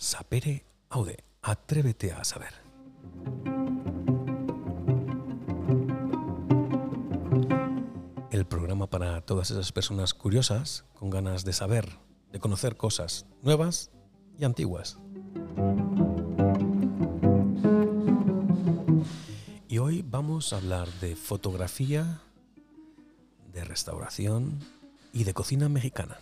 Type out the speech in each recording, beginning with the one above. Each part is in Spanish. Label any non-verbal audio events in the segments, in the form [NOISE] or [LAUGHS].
Sapere Aude. Atrévete a saber. El programa para todas esas personas curiosas, con ganas de saber, de conocer cosas nuevas y antiguas. Y hoy vamos a hablar de fotografía, de restauración y de cocina mexicana.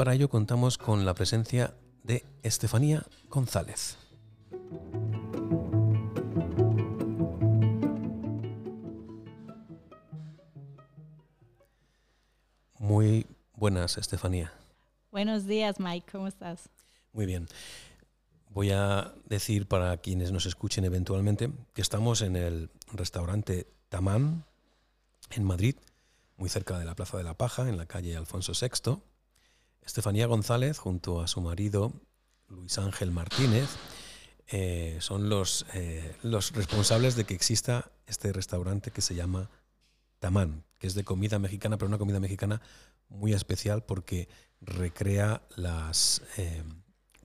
Para ello contamos con la presencia de Estefanía González. Muy buenas, Estefanía. Buenos días, Mike. ¿Cómo estás? Muy bien. Voy a decir para quienes nos escuchen eventualmente que estamos en el restaurante Tamán en Madrid, muy cerca de la Plaza de la Paja, en la calle Alfonso VI. Estefanía González, junto a su marido Luis Ángel Martínez, eh, son los, eh, los responsables de que exista este restaurante que se llama Tamán, que es de comida mexicana, pero una comida mexicana muy especial porque recrea las eh,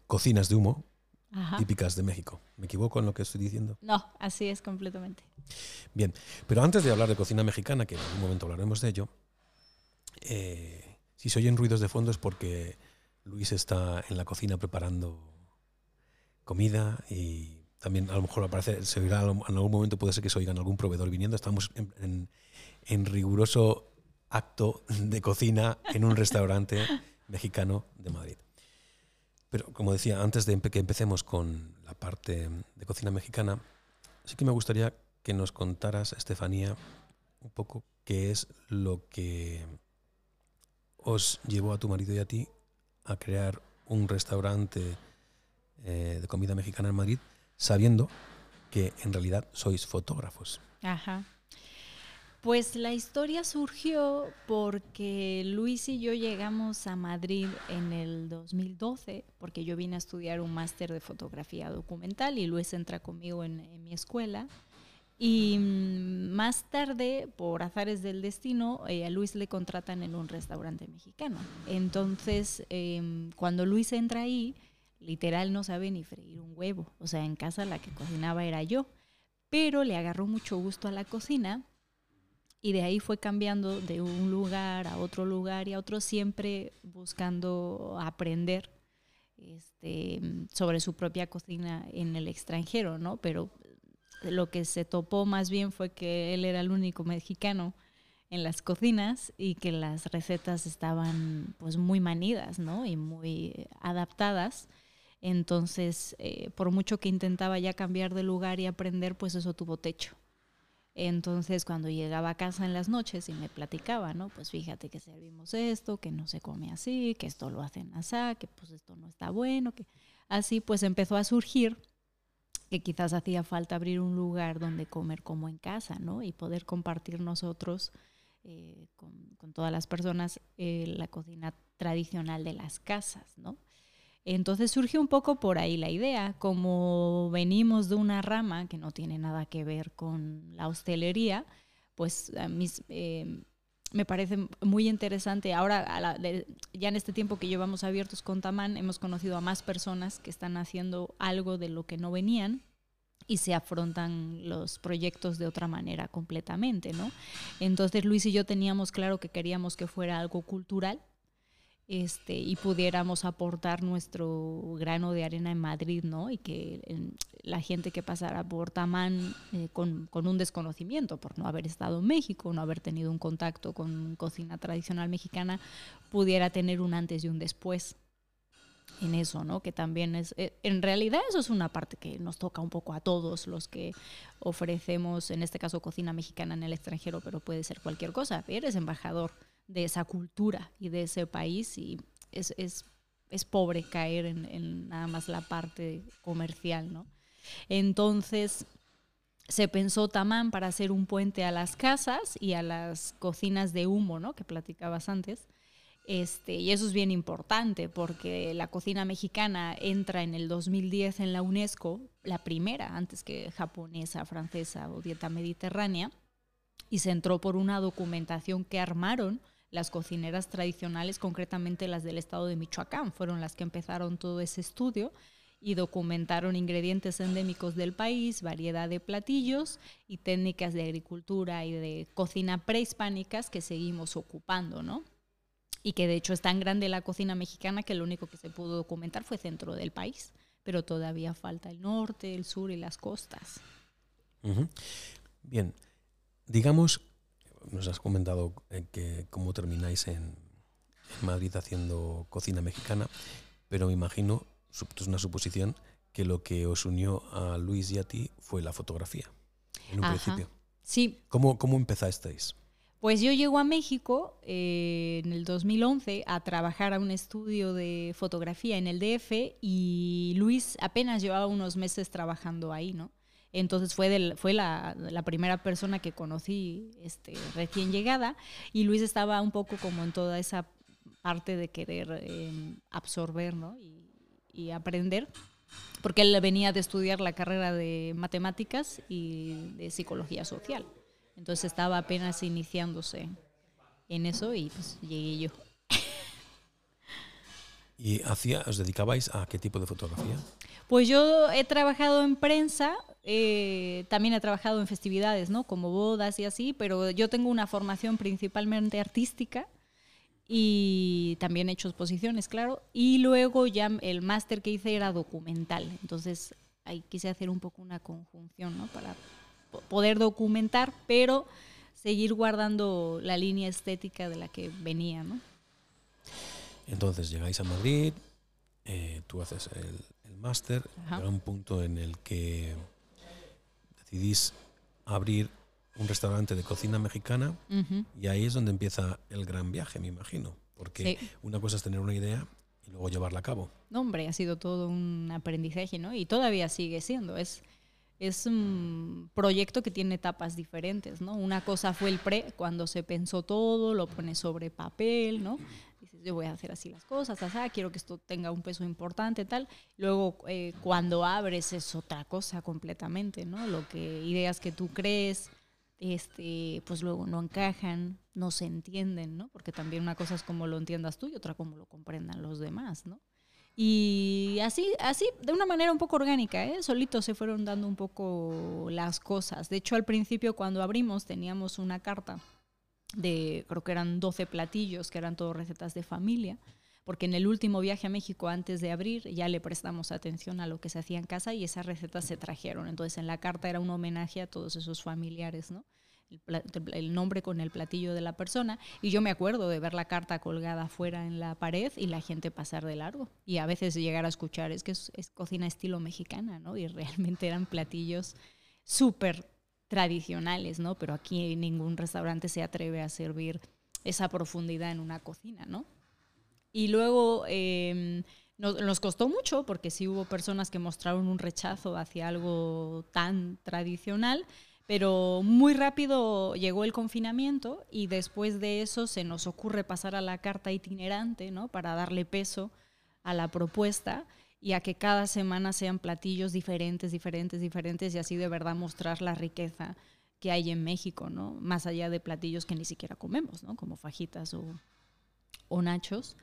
cocinas de humo Ajá. típicas de México. ¿Me equivoco en lo que estoy diciendo? No, así es completamente. Bien, pero antes de hablar de cocina mexicana, que en algún momento hablaremos de ello, eh, si se oyen ruidos de fondo es porque Luis está en la cocina preparando comida y también a lo mejor aparece, se oirá, en algún momento puede ser que se oigan algún proveedor viniendo. Estamos en, en- en riguroso acto de cocina en un restaurante [LAUGHS] mexicano de Madrid. Pero como decía, antes de que empecemos con la parte de cocina mexicana, sí que me gustaría que nos contaras, Estefanía, un poco qué es lo que os llevó a tu marido y a ti a crear un restaurante eh, de comida mexicana en Madrid, sabiendo que en realidad sois fotógrafos. Ajá. Pues la historia surgió porque Luis y yo llegamos a Madrid en el 2012, porque yo vine a estudiar un máster de fotografía documental y Luis entra conmigo en, en mi escuela. Y mm, más tarde, por azares del destino, eh, a Luis le contratan en un restaurante mexicano. Entonces, em, cuando Luis entra ahí, literal no sabe ni freír un huevo. O sea, en casa la que cocinaba era yo. Pero le agarró mucho gusto a la cocina y de ahí fue cambiando de un lugar a otro lugar y a otro, siempre buscando aprender este, sobre su propia cocina en el extranjero, ¿no? Pero lo que se topó más bien fue que él era el único mexicano en las cocinas y que las recetas estaban pues muy manidas, ¿no? Y muy adaptadas. Entonces, eh, por mucho que intentaba ya cambiar de lugar y aprender, pues eso tuvo techo. Entonces, cuando llegaba a casa en las noches y me platicaba, ¿no? Pues fíjate que servimos esto, que no se come así, que esto lo hacen así, que pues esto no está bueno, que así pues empezó a surgir que quizás hacía falta abrir un lugar donde comer como en casa, ¿no? Y poder compartir nosotros eh, con, todas las personas eh, la cocina tradicional de las casas, ¿no? Entonces surgió un poco por ahí la idea, como venimos de una rama que no tiene nada que ver con la hostelería, pues mí eh, me parece muy interesante. Ahora, ya en este tiempo que llevamos abiertos con Tamán, hemos conocido a más personas que están haciendo algo de lo que no venían y se afrontan los proyectos de otra manera completamente, ¿no? Entonces Luis y yo teníamos claro que queríamos que fuera algo cultural, este, y pudiéramos aportar nuestro grano de arena en Madrid, ¿no? Y que la gente que pasara por Tamán eh, con, con un desconocimiento, por no haber estado en México, no haber tenido un contacto con cocina tradicional mexicana, pudiera tener un antes y un después en eso, ¿no? Que también es, eh, en realidad eso es una parte que nos toca un poco a todos los que ofrecemos, en este caso, cocina mexicana en el extranjero, pero puede ser cualquier cosa. Eres embajador de esa cultura y de ese país y es, es, es pobre caer en, nada más la parte comercial, ¿no? Entonces se pensó Tamán para hacer un puente a las casas y a las cocinas de humo, ¿no? Que platicabas antes. Este, y eso es bien importante porque la cocina mexicana entra en el 2010 en la UNESCO, la primera, antes que japonesa, francesa o dieta mediterránea, y se entró por una documentación que armaron las cocineras tradicionales, concretamente las del estado de Michoacán, fueron las que empezaron todo ese estudio y documentaron ingredientes endémicos del país, variedad de platillos y técnicas de agricultura y de cocina prehispánicas que seguimos ocupando, ¿no? Y que de hecho es tan grande la cocina mexicana que lo único que se pudo documentar fue centro del país, pero todavía falta el norte, el sur y las costas. Bien, digamos, nos has comentado eh, que cómo termináis en, Madrid haciendo cocina mexicana, pero me imagino es una suposición, que lo que os unió a Luis y a ti fue la fotografía, en un principio. Sí. ¿Cómo, cómo empezasteis? Pues yo llego a México eh, en el 2011 a trabajar a un estudio de fotografía en el DF y Luis apenas llevaba unos meses trabajando ahí, ¿no? Entonces fue, fue la, primera persona que conocí este, recién llegada y Luis estaba un poco como en toda esa parte de querer eh, absorber, ¿no? Y, y aprender, porque él venía de estudiar la carrera de matemáticas y de psicología social. Entonces estaba apenas iniciándose en eso y pues llegué yo. ¿Y os dedicabais a qué tipo de fotografía? Pues yo he trabajado en prensa, eh, también he trabajado en festividades, ¿no? Como bodas y así, pero yo tengo una formación principalmente artística y también he hecho exposiciones, claro. Y luego ya el máster que hice era documental. Entonces ahí quise hacer un poco una conjunción, ¿no? Para poder documentar, pero seguir guardando la línea estética de la que venía, ¿no? Entonces llegáis a Madrid, eh, tú haces el, el máster, era un punto en el que decidís abrir un restaurante de cocina mexicana y ahí es donde empieza el gran viaje, me imagino. Porque una cosa es tener una idea y luego llevarla a cabo. No, hombre, ha sido todo un aprendizaje, ¿no? Y todavía sigue siendo. Es, es un proyecto que tiene etapas diferentes, ¿no? Una cosa fue el pre, cuando se pensó todo, lo pones sobre papel, ¿no? Dices, yo voy a hacer así las cosas, quiero que esto tenga un peso importante, tal. Luego, eh, cuando abres es otra cosa completamente, ¿no? Lo que, ideas que tú crees, este, pues luego no encajan, no se entienden, ¿no? Porque también una cosa es como lo entiendas tú y otra como lo comprendan los demás, ¿no? Y así, así, de una manera un poco orgánica, ¿eh? Solitos se fueron dando un poco las cosas. De hecho, al principio cuando abrimos teníamos una carta de, creo que eran 12 platillos, que eran todas recetas de familia porque en el último viaje a México antes de abrir ya le prestamos atención a lo que se hacía en casa y esas recetas se trajeron. Entonces en la carta era un homenaje a todos esos familiares, ¿no? El, nombre con el platillo de la persona. Y yo me acuerdo de ver la carta colgada afuera en la pared y la gente pasar de largo. Y a veces llegar a escuchar, es que es, cocina estilo mexicana, ¿no? Y realmente eran platillos súper tradicionales, ¿no? Pero aquí ningún restaurante se atreve a servir esa profundidad en una cocina, ¿no? Y luego em, nos, costó mucho porque sí hubo personas que mostraron un rechazo hacia algo tan tradicional, pero muy rápido llegó el confinamiento y después de eso se nos ocurre pasar a la carta itinerante, ¿no? Para darle peso a la propuesta y a que cada semana sean platillos diferentes, diferentes, diferentes y así de verdad mostrar la riqueza que hay en México, ¿no? Más allá de platillos que ni siquiera comemos, ¿no? Como fajitas o, o nachos.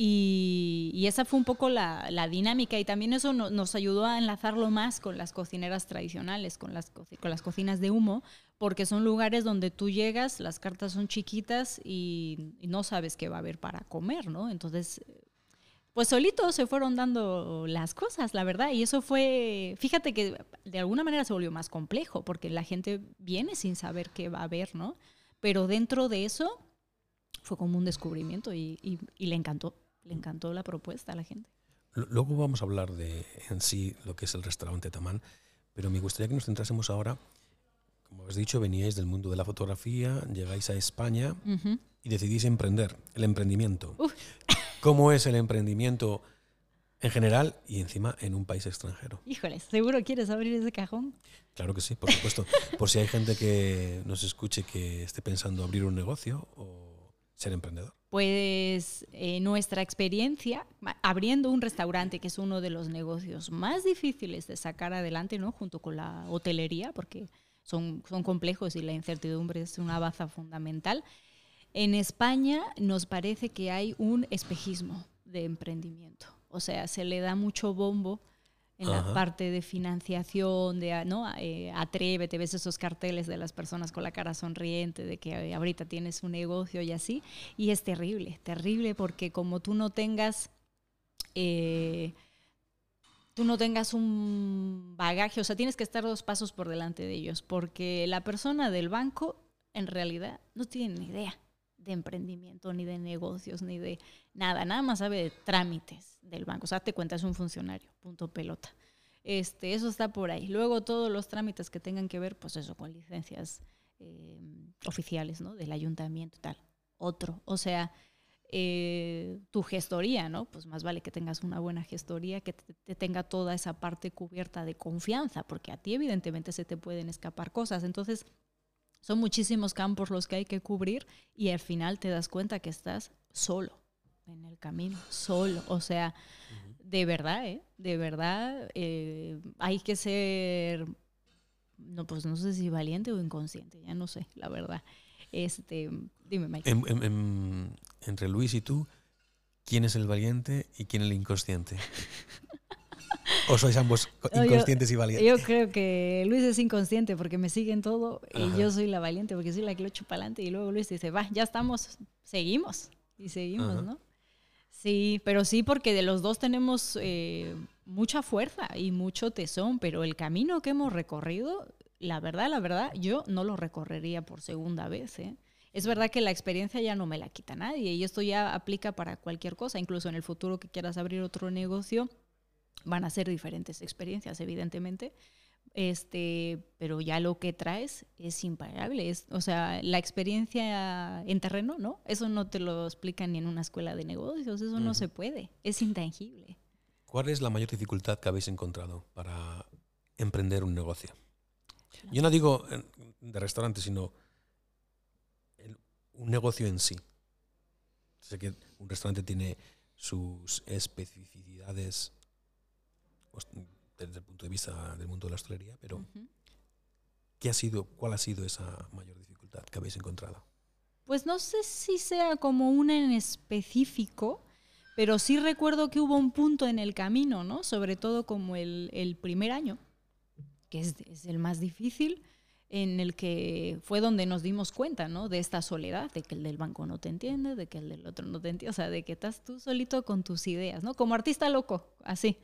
Y, esa fue un poco la, dinámica y también eso nos ayudó a enlazarlo más con las cocineras tradicionales, con las, con las cocinas de humo, porque son lugares donde tú llegas, las cartas son chiquitas y, no sabes qué va a haber para comer, ¿no? Entonces, pues solitos se fueron dando las cosas, la verdad, y eso fue, fíjate que de alguna manera se volvió más complejo, porque la gente viene sin saber qué va a haber, ¿no? Pero dentro de eso fue como un descubrimiento y le encantó le encantó la propuesta a la gente. Luego vamos a hablar de en sí lo que es el restaurante Tamán, pero me gustaría que nos centrásemos ahora, como has dicho, veníais del mundo de la fotografía, llegáis a España y decidís emprender, el emprendimiento. ¿Cómo es el emprendimiento en general y encima en un país extranjero? Híjoles, ¿seguro quieres abrir ese cajón? Claro que sí, por supuesto. por si hay gente que nos escuche que esté pensando abrir un negocio o ser emprendedor. Pues eh, nuestra experiencia abriendo un restaurante, que es uno de los negocios más difíciles de sacar adelante, ¿no? junto con la hotelería, porque son, son complejos y la incertidumbre es una baza fundamental. En España nos parece que hay un espejismo de emprendimiento. O sea, se le da mucho bombo en la parte de financiación, de ¿no? Eh, atrévete, ves esos carteles de las personas con la cara sonriente, de que ahorita tienes un negocio y así. Y es terrible, terrible porque como tú no tengas... Eh, tú no tengas un bagaje, o sea, tienes que estar dos pasos por delante de ellos, porque la persona del banco en realidad no tiene ni idea de emprendimiento, ni de negocios, ni de nada, nada más sabe de trámites del banco. O sea, te cuenta, es un funcionario, punto pelota. Este, eso está por ahí. Luego todos los trámites que tengan que ver, pues eso, con licencias eh, oficiales, ¿no? Del ayuntamiento, tal. Otro. O sea, eh, tu gestoría, ¿no? Pues más vale que tengas una buena gestoría, que te, tenga toda esa parte cubierta de confianza, porque a ti evidentemente se te pueden escapar cosas. Entonces, son muchísimos campos los que hay que cubrir y al final te das cuenta que estás solo en el camino, solo. O sea, de verdad, ¿eh? De verdad, eh, hay que ser, no, pues no sé si valiente o inconsciente, ya no sé, la verdad. Este, dime, Mike. entre Luis y tú, ¿quién es el valiente y quién el inconsciente? [LAUGHS] ¿O sois ambos inconscientes y valientes? Yo creo que Luis es inconsciente porque me sigue en todo y yo soy la valiente porque soy la que lo echo para adelante y luego Luis dice, va, ya estamos, seguimos y seguimos, ¿no? Sí, pero sí porque de los dos tenemos eh, mucha fuerza y mucho tesón, pero el camino que hemos recorrido la verdad, la verdad, yo no lo recorrería por segunda vez. ¿eh? Es verdad que la experiencia ya no me la quita nadie y esto ya aplica para cualquier cosa, incluso en el futuro que quieras abrir otro negocio, van a ser diferentes experiencias, evidentemente. Este, pero ya lo que traes es imparable. Es, o sea, la experiencia en terreno, ¿no? Eso no te lo explican ni en una escuela de negocios, eso no se puede, es intangible. ¿Cuál es la mayor dificultad que habéis encontrado para emprender un negocio? Yo no digo de restaurante, sino un negocio en sí. Sé que un restaurante tiene sus especificidades desde el punto de vista del mundo de la hostelería, pero ¿qué ha sido, ¿cuál ha sido esa mayor dificultad que habéis encontrado? Pues no sé si sea como una en específico, pero sí recuerdo que hubo un punto en el camino, ¿no? Sobre todo como el, el primer año, que es, el más difícil, en el que fue donde nos dimos cuenta, ¿no? De esta soledad, de que el del banco no te entiende, de que el del otro no te entiende, o sea, de que estás tú solito con tus ideas, ¿no? Como artista loco, así.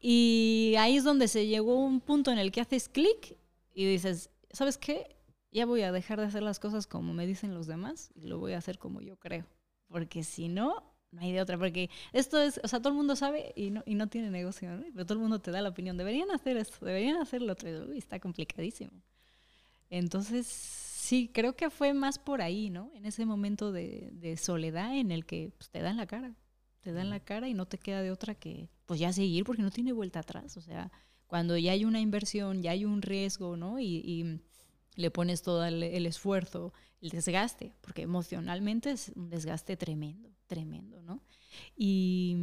Y ahí es donde se llegó un punto en el que haces clic y dices, ¿sabes qué? Ya voy a dejar de hacer las cosas como me dicen los demás y lo voy a hacer como yo creo. Porque si no, no hay de otra, porque esto es, o sea, todo el mundo sabe y no, y no tiene negocio, ¿no? pero todo el mundo te da la opinión, deberían hacer esto, deberían hacer lo otro, y está complicadísimo. Entonces, sí, creo que fue más por ahí, ¿no? En ese momento de, de soledad en el que pues, te dan la cara, te dan la cara y no te queda de otra que, pues ya seguir, porque no tiene vuelta atrás, o sea, cuando ya hay una inversión, ya hay un riesgo, ¿no? Y, y le pones todo el, esfuerzo, el desgaste, porque emocionalmente es un desgaste tremendo, tremendo, ¿no? Y,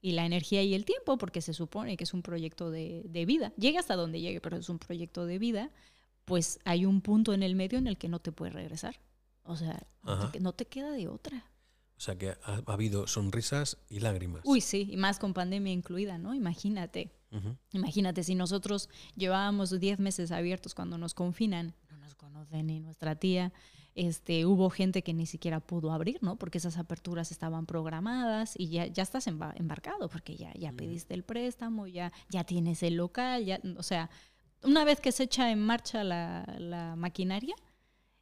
la energía y el tiempo, porque se supone que es un proyecto de, vida, llegue hasta donde llegue, pero es un proyecto de vida, pues hay un punto en el medio en el que no te puedes regresar. O sea, no te, queda de otra. O sea que ha, habido sonrisas y lágrimas. Uy, sí, y más con pandemia incluida, ¿no? Imagínate. Imagínate, si nosotros llevábamos 10 meses abiertos cuando nos confinan, conoce ni nuestra tía. Este, hubo gente que ni siquiera pudo abrir, ¿no? Porque esas aperturas estaban programadas y ya, ya estás embarcado, porque ya, ya pediste el préstamo, ya, ya tienes el local, ya, o sea, una vez que se echa en marcha la, la maquinaria,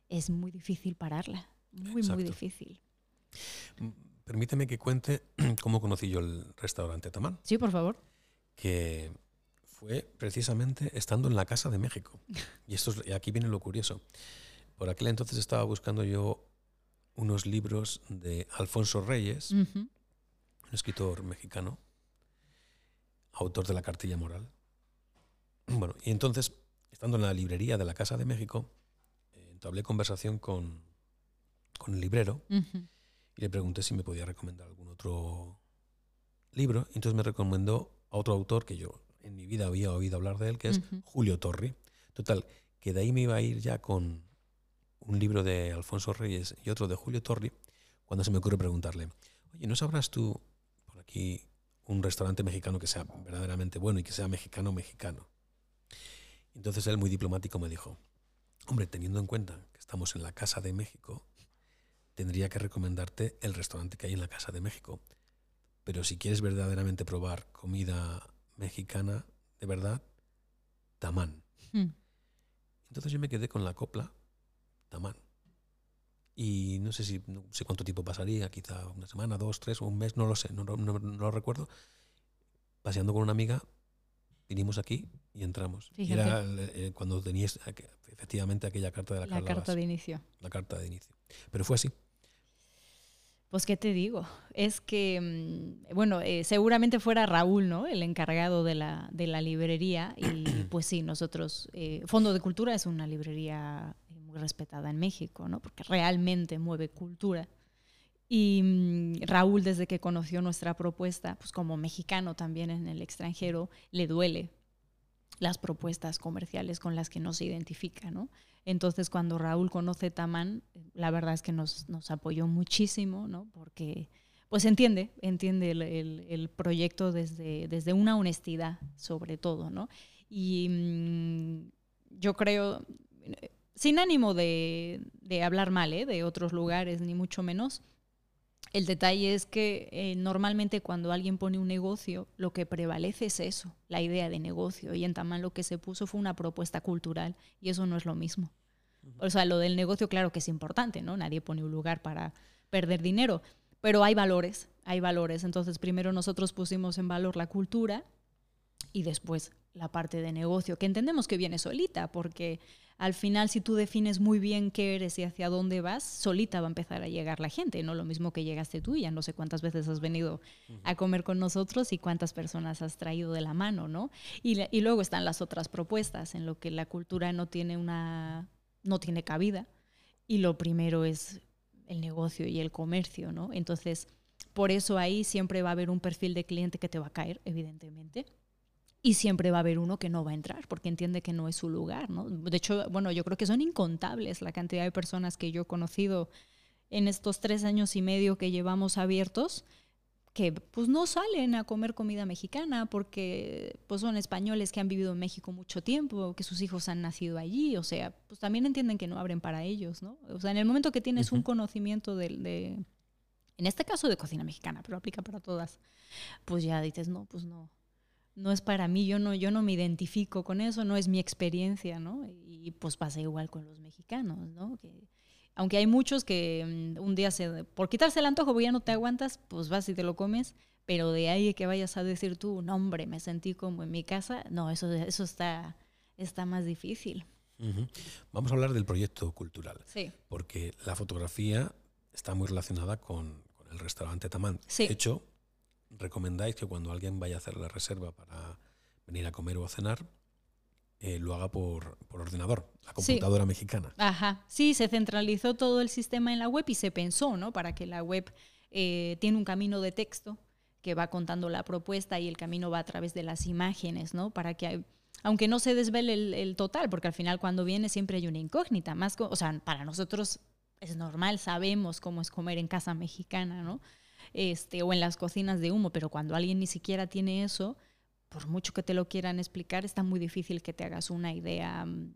es muy difícil pararla, muy, muy difícil. Mm, permíteme que cuente [CLEARS THROAT] cómo conocí yo el restaurante Tamán. Sí, por favor. Que fue precisamente estando en la Casa de México. Y, esto aquí viene lo curioso. Por aquel entonces estaba buscando yo unos libros de Alfonso Reyes, un escritor mexicano, autor de La Cartilla Moral. Bueno, y entonces, estando en la librería de la Casa de México, eh, entablé conversación con, con el librero y le pregunté si me podía recomendar algún otro libro. Y entonces me recomendó a otro autor que yo en mi vida había oído hablar de él, que es Julio Torri. Total, que de ahí me iba a ir ya con un libro de Alfonso Reyes y otro de Julio Torri, cuando se me ocurre preguntarle, oye, ¿no sabrás tú por aquí un restaurante mexicano que sea verdaderamente bueno y que sea mexicano mexicano? Entonces él muy diplomático me dijo, hombre, teniendo en cuenta que estamos en la Casa de México, tendría que recomendarte el restaurante que hay en la Casa de México. Pero si quieres verdaderamente probar comida mexicana, de verdad, Tamán. Hmm. Entonces yo me quedé con la copla Tamán. Y no sé si no sé cuánto tiempo pasaría, quizá una semana, dos, tres, un mes, no lo sé, no, no- no- no lo recuerdo. Paseando con una amiga, vinimos aquí y entramos. Y era eh, cuando tenías efectivamente aquella carta de la, La carta de inicio. la carta de inicio. Pero fue así. Pues, ¿qué te digo? Es que, mm, bueno, eh, seguramente fuera Raúl, ¿no? El encargado de la, de la librería. Y [CLEARS THROAT] pues sí, nosotros, eh, Fondo de Cultura es una librería muy respetada en México, ¿no? Porque realmente mueve cultura. Y mm, Raúl, desde que conoció nuestra propuesta, pues como mexicano también en el extranjero, le duele las propuestas comerciales con las que no se identifica, ¿no? Entonces, cuando Raúl conoce Tamán, la verdad es que nos, nos apoyó muchísimo, ¿no? Porque, pues entiende, entiende el, el- el proyecto desde, desde una honestidad, sobre todo, ¿no? Y mm, yo creo, eh, sin ánimo de, de hablar mal, ¿eh? De otros lugares, ni mucho menos, el detalle es que eh, normalmente cuando alguien pone un negocio, lo que prevalece es eso, la idea de negocio. Y en Tamán lo que se puso fue una propuesta cultural y eso no es lo mismo. O sea, lo del negocio, claro que es importante, ¿no? Nadie pone un lugar para perder dinero, pero hay valores, hay valores. Entonces, primero nosotros pusimos en valor la cultura y después la parte de negocio, que entendemos que viene solita, porque al final si tú defines muy bien qué eres y hacia dónde vas, solita va a empezar a llegar la gente, no lo mismo que llegaste tú, ya no sé cuántas veces has venido a comer con nosotros y cuántas personas has traído de la mano, ¿no? Y, y luego están las otras propuestas en lo que la cultura no tiene una no tiene cabida y lo primero es el negocio y el comercio, ¿no? Entonces, por eso ahí siempre va a haber un perfil de cliente que te va a caer, evidentemente. Y siempre va a haber uno que no va a entrar porque entiende que no es su lugar, ¿no? De hecho, bueno, yo creo que son incontables la cantidad de personas que yo he conocido en estos tres años y medio que llevamos abiertos que pues no salen a comer comida mexicana porque pues son españoles que han vivido en México mucho tiempo, que sus hijos han nacido allí, o sea, pues también entienden que no abren para ellos, ¿no? O sea, en el momento que tienes un Ujú. conocimiento de, de- en este caso de cocina mexicana, pero aplica para todas, pues ya dices, no, pues no, no es para mí, yo no, yo no me identifico con eso, no es mi experiencia, ¿no? Y pues pasa igual con los mexicanos, ¿no? Que, aunque hay muchos que mm, un día se, por quitarse el antojo, ya no te aguantas, pues vas y te lo comes, pero de ahí que vayas a decir tú, no hombre, me sentí como en mi casa, no, eso, eso está, está más difícil. Vamos a hablar del proyecto cultural, Sí. porque la fotografía está muy relacionada con, con el restaurante Tamán. Sí. De hecho, recomendáis que cuando alguien vaya a hacer la reserva para venir a comer o a cenar, eh, lo haga por, por ordenador, la computadora mexicana. Ajá, sí, se centralizó todo el sistema en la web y se pensó, ¿no? Para que la web eh, tiene un camino de texto que va contando la propuesta y el camino va a través de las imágenes, ¿no? Para que, aunque no se desvele el, el total, porque al final cuando viene siempre hay una incógnita, más, o sea, para nosotros es normal, sabemos cómo es comer en casa mexicana, ¿no? Este, o en las cocinas de humo, pero cuando alguien ni siquiera tiene eso, por mucho que te lo quieran explicar, está muy difícil que te hagas una idea mm,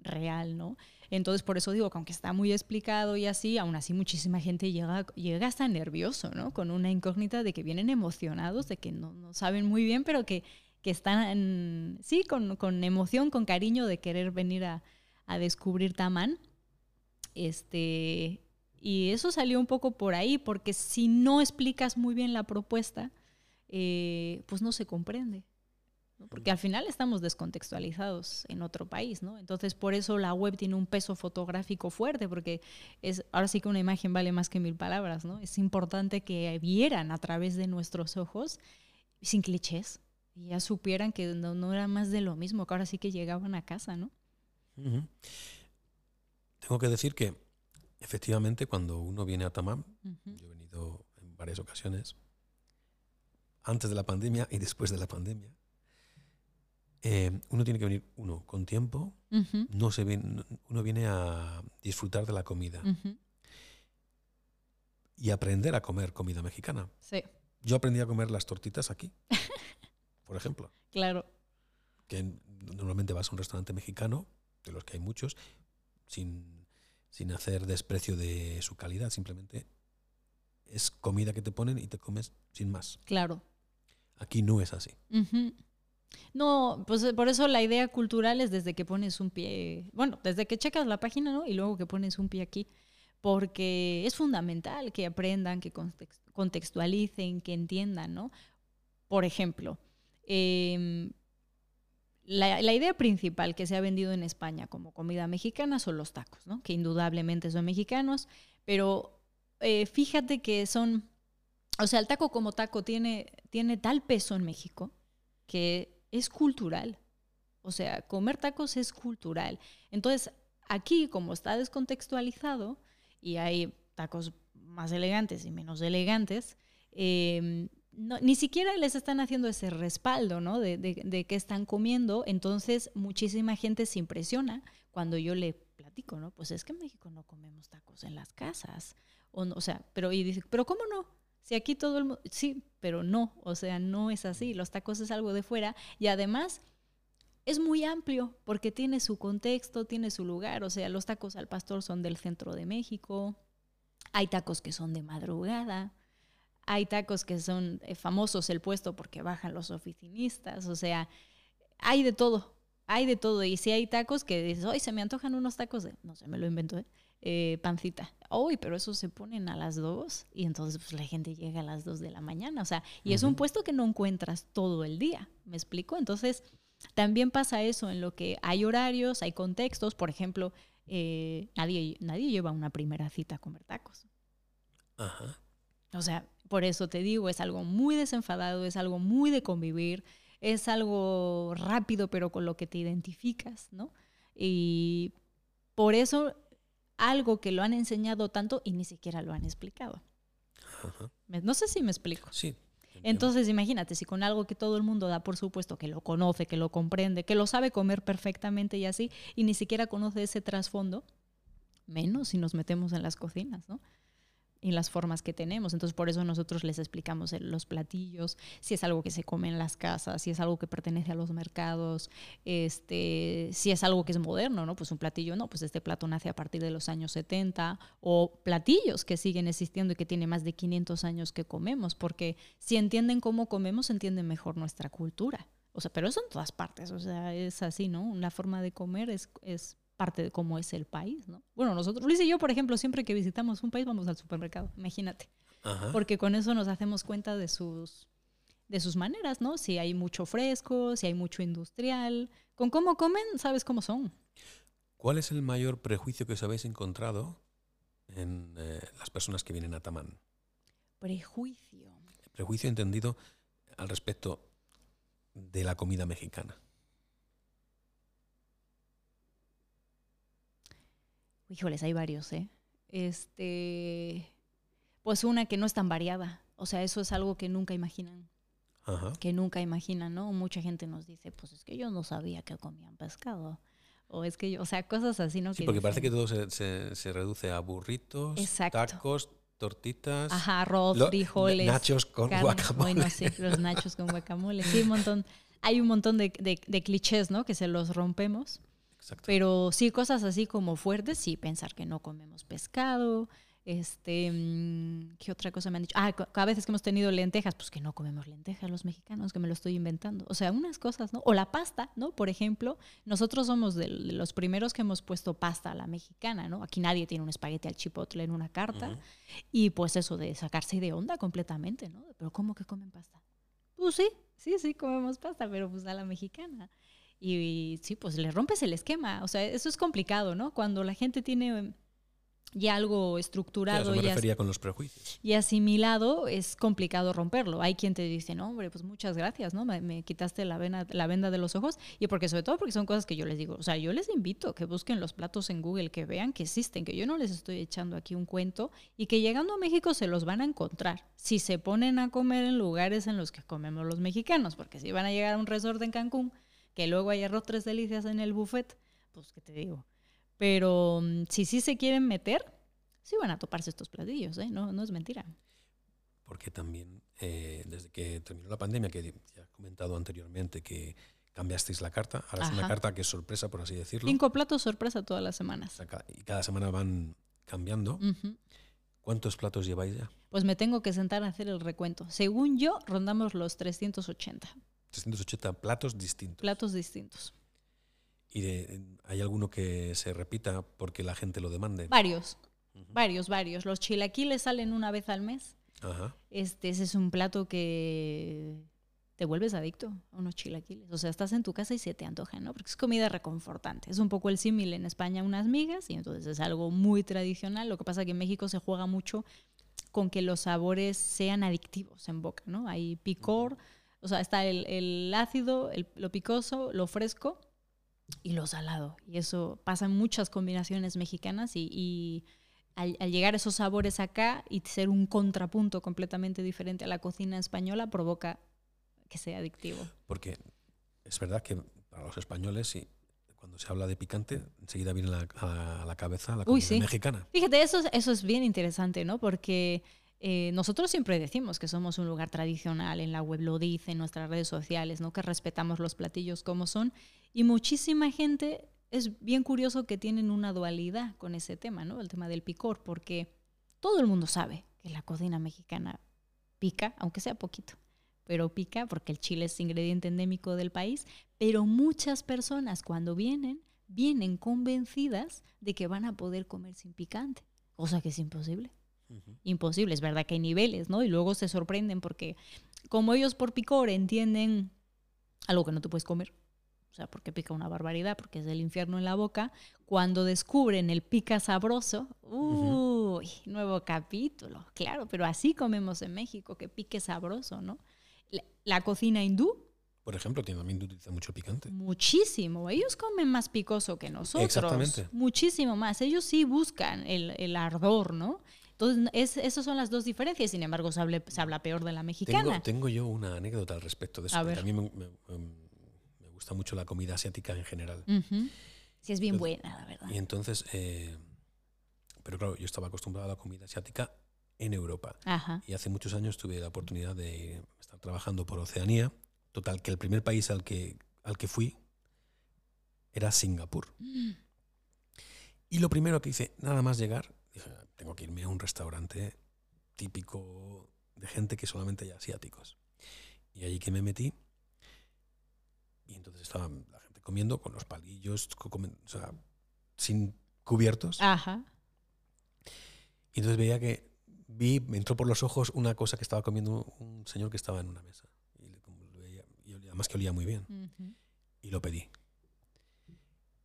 real, ¿no? Entonces, por eso digo que aunque está muy explicado y así, aún así muchísima gente llega, llega hasta nervioso, ¿no? Con una incógnita de que vienen emocionados, de que no, no saben muy bien, pero que, que están, sí, con, con emoción, con cariño de querer venir a, a descubrir Tamán. Este, y eso salió un poco por ahí, porque si no explicas muy bien la propuesta, eh, pues no se comprende. Porque al final estamos descontextualizados en otro país, ¿no? Entonces, por eso la web tiene un peso fotográfico fuerte, porque es, ahora sí que una imagen vale más que mil palabras, ¿no? Es importante que vieran a través de nuestros ojos, sin clichés, y ya supieran que no, no era más de lo mismo, que ahora sí que llegaban a casa, ¿no? Tengo que decir que efectivamente cuando uno viene a Ujú. yo he venido en varias ocasiones, antes de la pandemia y después de la pandemia, Eh, uno tiene que venir, uno, con tiempo, no se viene, uno viene a disfrutar de la comida y aprender a comer comida mexicana. Sí, Yo aprendí a comer las tortitas aquí, [LAUGHS] por ejemplo, claro. que en- normalmente vas a un restaurante mexicano, de los que hay muchos, sin, sin hacer desprecio de su calidad, simplemente es comida que te ponen y te comes sin más. Claro. Aquí no es así. No, pues eh, por eso la idea cultural es desde que pones un pie, bueno, desde que checas la página, ¿no? Y luego que pones un pie aquí, porque es fundamental que aprendan, que context- contextualicen, que entiendan, ¿no? Por ejemplo, em, la, idea principal que se ha vendido en España como comida mexicana son los tacos, ¿no? Que indudablemente son mexicanos, pero eh, fíjate que son, o sea, el taco como taco tiene, tiene tal peso en México que es cultural. O sea, comer tacos es cultural. Entonces, aquí, como está descontextualizado y hay tacos más elegantes y menos elegantes, eh, no- ni siquiera les están haciendo ese respaldo, ¿no? De, de, de qué están comiendo. Entonces, muchísima gente se impresiona cuando yo le platico, ¿no? Pues es que en México no comemos tacos en las casas. O, no, sea, pero y dice, pero ¿cómo no? Si aquí todo el mundo, sí, pero no, o sea, no es así. Los tacos es algo de fuera y además es muy amplio porque tiene su contexto, tiene su lugar. O sea, los tacos al pastor son del centro de México, hay tacos que son de madrugada, hay tacos que son eh, famosos el puesto porque bajan los oficinistas, o sea, hay de todo, hay de todo. Y si hay tacos que dices, hoy se me antojan unos tacos de, no sé, me lo invento, ¿eh? Eh, pancita. Uy, pero esos se ponen a las dos y entonces pues la gente llega a las dos de la mañana. O sea, y es un puesto que no encuentras todo el día. ¿Me explico? Entonces, también pasa eso en lo que hay horarios, hay contextos. Por ejemplo, eh, nadie, nadie lleva una primera cita a comer tacos. Ajá. O sea, por eso te digo, es algo muy desenfadado, es algo muy de convivir, es algo rápido, pero con lo que te identificas, ¿no? Y por eso algo que lo han enseñado tanto y ni siquiera lo han explicado. Ajá. No sé si me explico. Sí. entiendo. Entonces, imagínate, si con algo que todo el mundo da por supuesto que lo conoce, que lo comprende, que lo sabe comer perfectamente y así, y ni siquiera conoce ese trasfondo, menos si nos metemos en las cocinas, ¿no? Y las formas que tenemos. Entonces, por eso nosotros les explicamos los platillos, si es algo que se come en las casas, si es algo que pertenece a los mercados, este, si es algo que es moderno, ¿no? Pues un platillo, no, pues este plato nace a partir de los años 70, o platillos que siguen existiendo y que tiene más de 500 años que comemos, porque si entienden cómo comemos, entienden mejor nuestra cultura. O sea, pero eso en todas partes, o sea, es así, ¿no? Una forma de comer es, es parte de cómo es el país, ¿no? Bueno, nosotros, Luis y yo, por ejemplo, siempre que visitamos un país vamos al supermercado, imagínate, Ajá. porque con eso nos hacemos cuenta de sus de sus maneras, ¿no? Si hay mucho fresco, si hay mucho industrial, con cómo comen, sabes cómo son. ¿Cuál es el mayor prejuicio que os habéis encontrado en eh, las personas que vienen a Tamán? Prejuicio. Prejuicio entendido al respecto de la comida mexicana. Híjoles, hay varios, ¿eh? Este, pues una que no es tan variada. O sea, eso es algo que nunca imaginan, Ajá. que nunca imaginan, ¿no? Mucha gente nos dice, pues es que yo no sabía que comían pescado. O es que yo, o sea, cosas así, ¿no? Sí, porque parece que todo se, se- se reduce a burritos, Exacto. tacos, tortitas, Ajá, arroz, lo- frijoles. nachos con carne. guacamole. Bueno, sí, los nachos con guacamole. Sí, un montón. Hay un montón de, de- de clichés, ¿no? Que se los rompemos. Exacto. Pero sí, cosas así como fuertes, sí, pensar que no comemos pescado. Este, mm, ¿qué otra cosa me han dicho? Ah, a veces que hemos tenido lentejas, pues que no comemos lentejas los mexicanos, que me lo estoy inventando. O sea, unas cosas, ¿no? O la pasta, ¿no? Por ejemplo, nosotros somos de los primeros que hemos puesto pasta a la mexicana, ¿no? Aquí nadie tiene un espagueti al chipotle en una carta. Y pues eso de sacarse de onda completamente, ¿no? Pero ¿cómo que comen pasta? Pues sí, sí, sí, comemos pasta, pero pues a la mexicana. Y, y sí, pues le rompes el esquema. O sea, eso es complicado, ¿no? Cuando la gente tiene ya algo Sí, estructurado eso me y, con los prejuicios. y asimilado, es complicado romperlo. Hay quien te dice, no, hombre, pues muchas gracias, ¿no? Me, me quitaste la, vena, la venda de los ojos. Y porque sobre todo porque son cosas que yo les digo. O sea, yo les invito que busquen los platos en Google, que vean que existen, que yo no les estoy echando aquí un cuento y que llegando a México se los van a encontrar. Si se ponen a comer en lugares en los que comemos los mexicanos, porque si van a llegar a un resort en Cancún Que luego hay arroz tres delicias en el buffet, pues qué te digo. Pero mm, si sí se quieren meter, sí van a toparse estos platillos, ¿eh? No, no es mentira. Porque también, eh, desde que terminó la pandemia, que ya he comentado anteriormente que cambiasteis la carta, ahora es una carta que es sorpresa, por así decirlo. Cinco platos sorpresa todas las semanas. y cada semana van cambiando. ¿Cuántos platos lleváis ya? Pues me tengo que sentar a hacer el recuento. Según yo, rondamos los 380 380 platos distintos. platos distintos. ¿Y de- hay alguno que se repita porque la gente lo demande? Varios, varios, varios. Los chilaquiles salen una vez al mes. Ajá. Este, ese es un plato que te vuelves adicto a unos chilaquiles. O sea, estás en tu casa y se te antoja, ¿no? Porque es comida reconfortante. Es un poco el símil en España, unas migas, y entonces es algo muy tradicional. Lo que pasa es que en México se juega mucho con que los sabores sean adictivos en boca, ¿no? Hay picor, o sea, está el, el ácido, el- lo picoso, lo fresco y lo salado. Y eso pasa en muchas combinaciones mexicanas y, y al, al llegar esos sabores acá y ser un contrapunto completamente diferente a la cocina española provoca que sea adictivo. Porque es verdad que para los españoles, sí, cuando se habla de picante, enseguida viene a la, a la cabeza la Uy, comida sí. mexicana. Fíjate, eso, es- eso es bien interesante, ¿no? Porque eh, nosotros siempre decimos que somos un lugar tradicional, en la web lo dice, en nuestras redes sociales, ¿no? Que respetamos los platillos como son. Y muchísima gente es bien curioso que tienen una dualidad con ese tema, ¿no? El tema del picor, porque todo el mundo sabe que la cocina mexicana pica, aunque sea poquito, pero pica porque el chile es ingrediente endémico del país, pero muchas personas cuando vienen, vienen convencidas de que van a poder comer sin picante, cosa que es imposible. Ujú. Imposible, es verdad que hay niveles, ¿no? Y luego se sorprenden porque como ellos por picor entienden algo que no te puedes comer, o sea, porque pica una barbaridad, porque es el infierno en la boca, cuando descubren el pica sabroso, uy, nuevo capítulo, claro, pero así comemos en México, que pique sabroso, ¿no? La, la cocina hindú, Por ejemplo, también utiliza mucho picante. muchísimo, ellos comen más picoso que nosotros, Exactamente. muchísimo más, ellos sí buscan el, el ardor, ¿no? Entonces, es, esas son las dos diferencias, sin embargo, se, hable- se habla peor de la mexicana. Tengo, tengo yo una anécdota al respecto de eso. A ver. A mí me, me- me gusta mucho la comida asiática en general. Ujú. Sí, es bien Entonces- buena, la verdad. Y entonces, eh, pero claro, yo estaba acostumbrado a la comida asiática en Europa. Ajá. Y hace muchos años tuve la oportunidad de estar trabajando por Oceanía. Total, que el primer país al que, al que fui era Singapur. Y lo primero que hice, nada más llegar, dije, tengo que irme a un restaurante típico de gente que solamente hay asiáticos. Y allí que me metí, y entonces estaba la gente comiendo con los palillos, o sea, sin cubiertos. Ajá. Y entonces veía que vi, me entró por los ojos una cosa que estaba comiendo un señor que estaba en una mesa. Y, le- como veía- y olía- además que olía muy bien. Y lo pedí.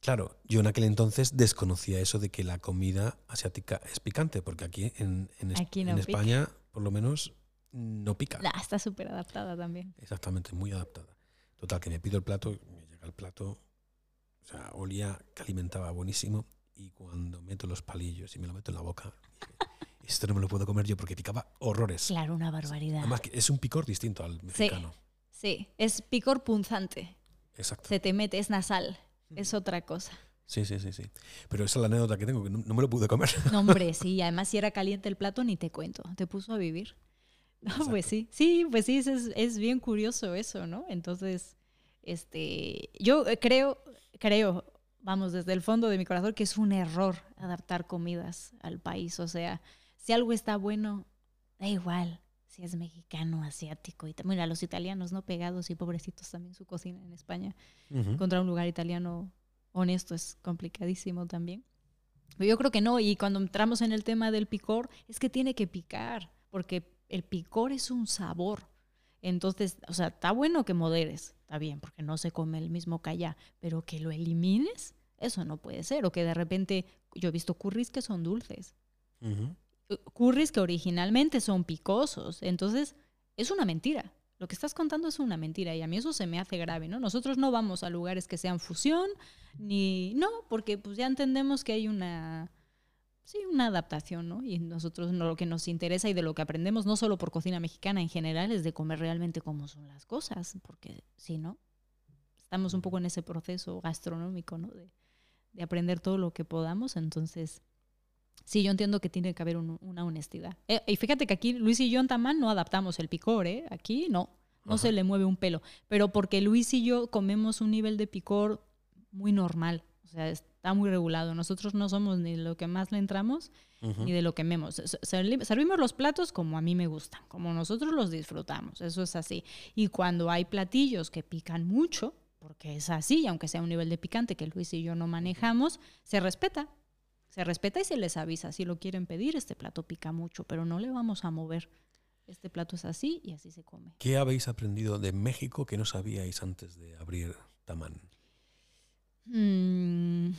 Claro, yo en aquel entonces desconocía eso de que la comida asiática es picante, porque aquí en, en Es- Aquí no en pica. España, por lo menos, no pica. Nah, está súper adaptada también. Exactamente, muy adaptada. Total, que me pido el plato, me llega el plato, o sea, olía que alimentaba buenísimo. Y cuando meto los palillos y me lo meto en la boca, esto no me lo puedo comer yo porque picaba horrores. Claro, una barbaridad. Además, es un picor distinto al mexicano. Sí, es picor punzante. Exacto. Se te mete, es nasal. Es otra cosa. Sí, sí, sí, sí. Pero esa es la anécdota que tengo, que no, no me lo pude comer. No, hombre, [LAUGHS] sí. Además, si era caliente el plato, ni te cuento. Te puso a vivir. [LAUGHS] No, pues sí. Sí, pues sí, es, es bien curioso eso, ¿no? Entonces, este, yo eh, creo, creo, vamos, desde el fondo de mi corazón, que es un error adaptar comidas al país. O sea, si algo está bueno, da igual si es mexicano, asiático. Y también a los italianos, ¿no? Pegados y pobrecitos también su cocina en España. Ujú. Encontrar un lugar italiano honesto es complicadísimo también. Yo creo que no, y cuando entramos en el tema del picor, es que tiene que picar, porque el picor es un sabor. Entonces, o sea, está bueno que moderes, está bien, porque no se come el mismo que allá, pero que lo elimines, eso no puede ser. O que de repente, yo he visto curries que son dulces, eh, curries que originalmente son picosos. Entonces, es una mentira. Lo que estás contando es una mentira y a mí eso se me hace grave, ¿no? Nosotros no vamos a lugares que sean fusión, ni... No, porque pues ya entendemos que hay una... Sí, una adaptación, ¿no? Y nosotros no, lo que nos interesa y de lo que aprendemos, no solo por cocina mexicana en general, es de comer realmente cómo son las cosas, porque si no, Estamos un poco en ese proceso gastronómico, ¿no? De, de aprender todo lo que podamos. Entonces, sí, yo entiendo que tiene que haber un- una honestidad. Eh, y fíjate que aquí Luis y yo en Tamán no adaptamos el picor, ¿eh? Aquí no, no Ajá. se le mueve un pelo. Pero porque Luis y yo comemos un nivel de picor muy normal. O sea, está muy regulado. Nosotros no somos ni lo que más le entramos ni de lo que memos. S- servi- Servimos los platos como a mí me gustan, como nosotros los disfrutamos, eso es así. Y cuando hay platillos que pican mucho, porque es así, y aunque sea un nivel de picante que Luis y yo no manejamos, se respeta. Se respeta y se les avisa. Si lo quieren pedir, este plato pica mucho, pero no le vamos a mover. Este plato es así y así se come. ¿Qué habéis aprendido de México que no sabíais antes de abrir Tamán? Mm.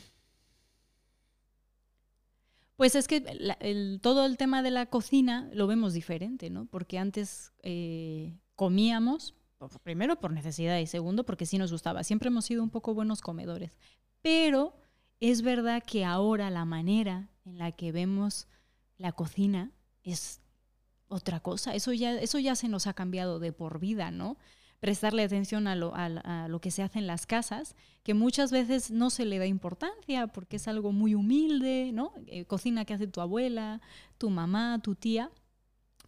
Pues es que la- el- todo el tema de la cocina lo vemos diferente, ¿no? Porque antes eh, comíamos, primero por necesidad y segundo porque sí nos gustaba. Siempre hemos sido un poco buenos comedores. Pero es verdad que ahora la manera en la que vemos la cocina es otra cosa. Eso ya, eso ya se nos ha cambiado de por vida, ¿no? Prestarle atención a lo, a lo que se hace en las casas que muchas veces no se le da importancia porque es algo muy humilde, ¿no? Eh, cocina que hace tu abuela, tu mamá, tu tía.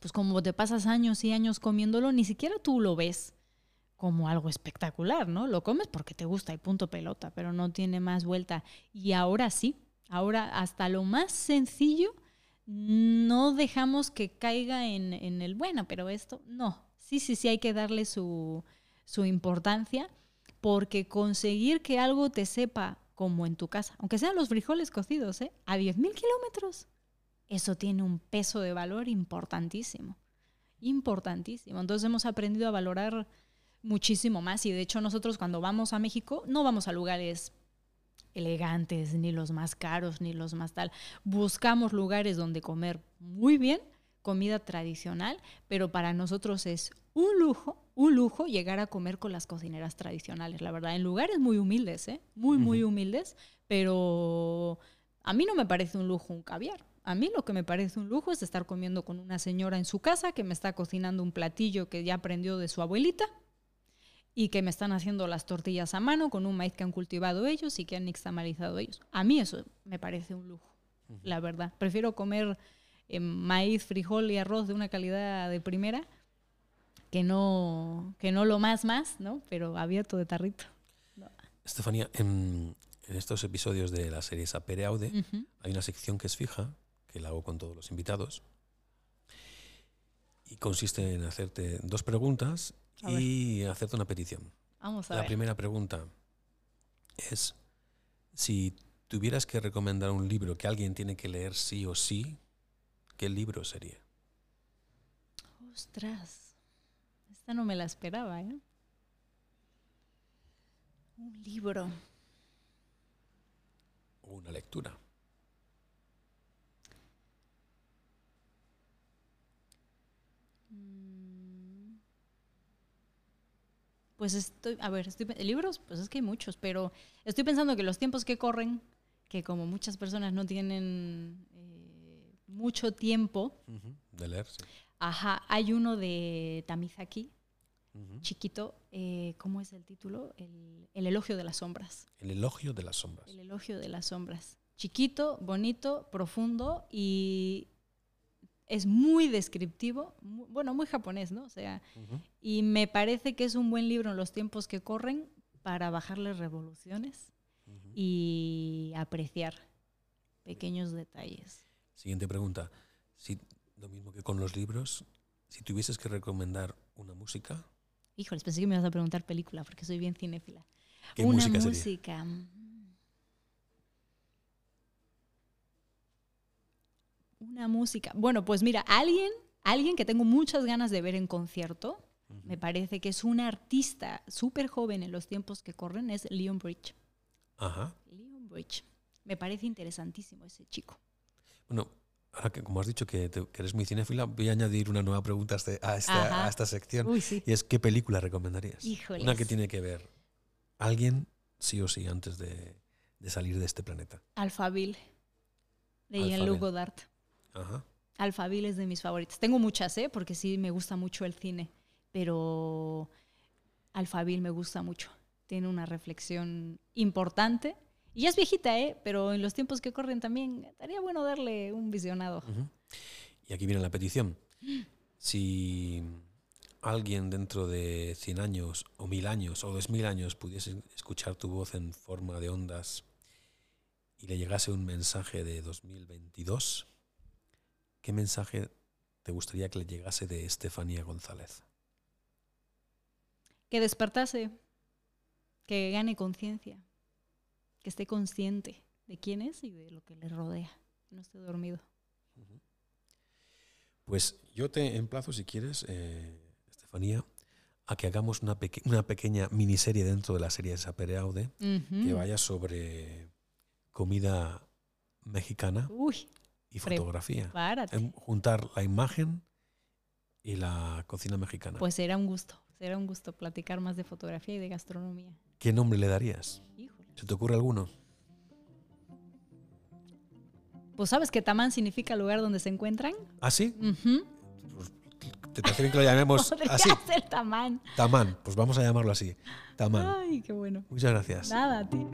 Pues como te pasas años y años comiéndolo, ni siquiera tú lo ves como algo espectacular, ¿no? Lo comes porque te gusta y punto pelota, pero no tiene más vuelta. Y ahora sí, ahora hasta lo más sencillo no dejamos que caiga en, el bueno, pero esto no. Sí, sí, sí hay que darle su, su importancia porque conseguir que algo te sepa como en tu casa, aunque sean los frijoles cocidos, ¿eh? a 10.000 kilómetros, eso tiene un peso de valor importantísimo, importantísimo. Entonces hemos aprendido a valorar muchísimo más y de hecho nosotros cuando vamos a México no vamos a lugares elegantes, ni los más caros, ni los más tal. Buscamos lugares donde comer muy bien, comida tradicional, pero para nosotros es un lujo, un lujo llegar a comer con las cocineras tradicionales, la verdad, en lugares muy humildes, ¿eh? muy, muy humildes, pero a mí no me parece un lujo un caviar. A mí lo que me parece un lujo es estar comiendo con una señora en su casa que me está cocinando un platillo que ya aprendió de su abuelita y que me están haciendo las tortillas a mano con un maíz que han cultivado ellos y que han nixtamalizado ellos. A mí eso me parece un lujo, la verdad. Prefiero comer eh, maíz, frijol y arroz de una calidad de primera que no, que no lo más más, ¿no? Pero abierto de tarrito. Estefanía, en, en estos episodios de la serie Sapere Aude hay una sección que es fija, que la hago con todos los invitados, y consiste en hacerte dos preguntas A ver. y hacerte una petición. Vamos a La ver. primera pregunta es, si tuvieras que recomendar un libro que alguien tiene que leer sí o sí, ¿qué libro sería? Ostras, esta no me la esperaba, ¿eh? Un libro. O una lectura. Mm. Pues estoy, a ver, estoy, libros, pues es que hay muchos, pero estoy pensando que los tiempos que corren, que como muchas personas no tienen eh, mucho tiempo, De leer, sí. ajá, hay uno de Tamizaki, Ujú. chiquito, eh, ¿cómo es el título? El, el elogio de las sombras. El elogio de las sombras. El elogio de las sombras. Chiquito, bonito, profundo y es muy descriptivo, bueno, muy japonés, ¿no? O sea, y me parece que es un buen libro en los tiempos que corren para bajarle revoluciones y apreciar pequeños detalles. Siguiente pregunta. Si, lo mismo que con los libros, si tuvieses que recomendar una música, Híjoles, pensé que me ibas a preguntar película porque soy bien cinéfila. ¿qué Una música. mm. Una música. Bueno, pues mira, alguien, alguien que tengo muchas ganas de ver en concierto, me parece que es un artista súper joven en los tiempos que corren, es Leon Bridge. Ajá. Leon Bridge. Me parece interesantísimo ese chico. Bueno, ahora que como has dicho que, te- que eres muy cinéfila, voy a añadir una nueva pregunta a, este- esta, a esta sección. Uy, sí. Y es, ¿qué película recomendarías? Híjoles. Una que tiene que ver alguien, sí o sí, antes de, de salir de este planeta. Alphaville, de Alphaville. Jean-Luc Godard. Ajá. Alphaville es de mis favoritas. Tengo muchas, ¿eh? Porque sí me gusta mucho el cine, pero Alphaville me gusta mucho. tiene una reflexión importante. Y ya es viejita, ¿eh? Pero en los tiempos que corren también estaría bueno darle un visionado. Y aquí viene la petición. [GASPS] Si alguien dentro de 100 años o 1000 años o 2000 años pudiese escuchar tu voz en forma de ondas y le llegase un mensaje de 2022, ¿qué mensaje te gustaría que le llegase de Estefanía González? Que despertase, que gane conciencia, que esté consciente de quién es y de lo que le rodea, que no esté dormido. Pues yo te emplazo, si quieres, eh, Estefanía, a que hagamos una, peque- una pequeña miniserie dentro de la serie de Sapere Aude que vaya sobre comida mexicana Uy, y fotografía. párate. Em, Juntar la imagen y la cocina mexicana. Pues será un gusto, será un gusto platicar más de fotografía y de gastronomía. ¿Qué nombre le darías? Híjole. ¿Se te ocurre alguno? Pues sabes que Tamán significa lugar donde se encuentran. ¿Ah, sí? Ujú. ¿Te parece bien que lo llamemos [LAUGHS] así? [LAUGHS] ser Tamán. Tamán. Pues vamos a llamarlo así. Tamán. Ay, qué bueno. Muchas gracias. Nada, a ti.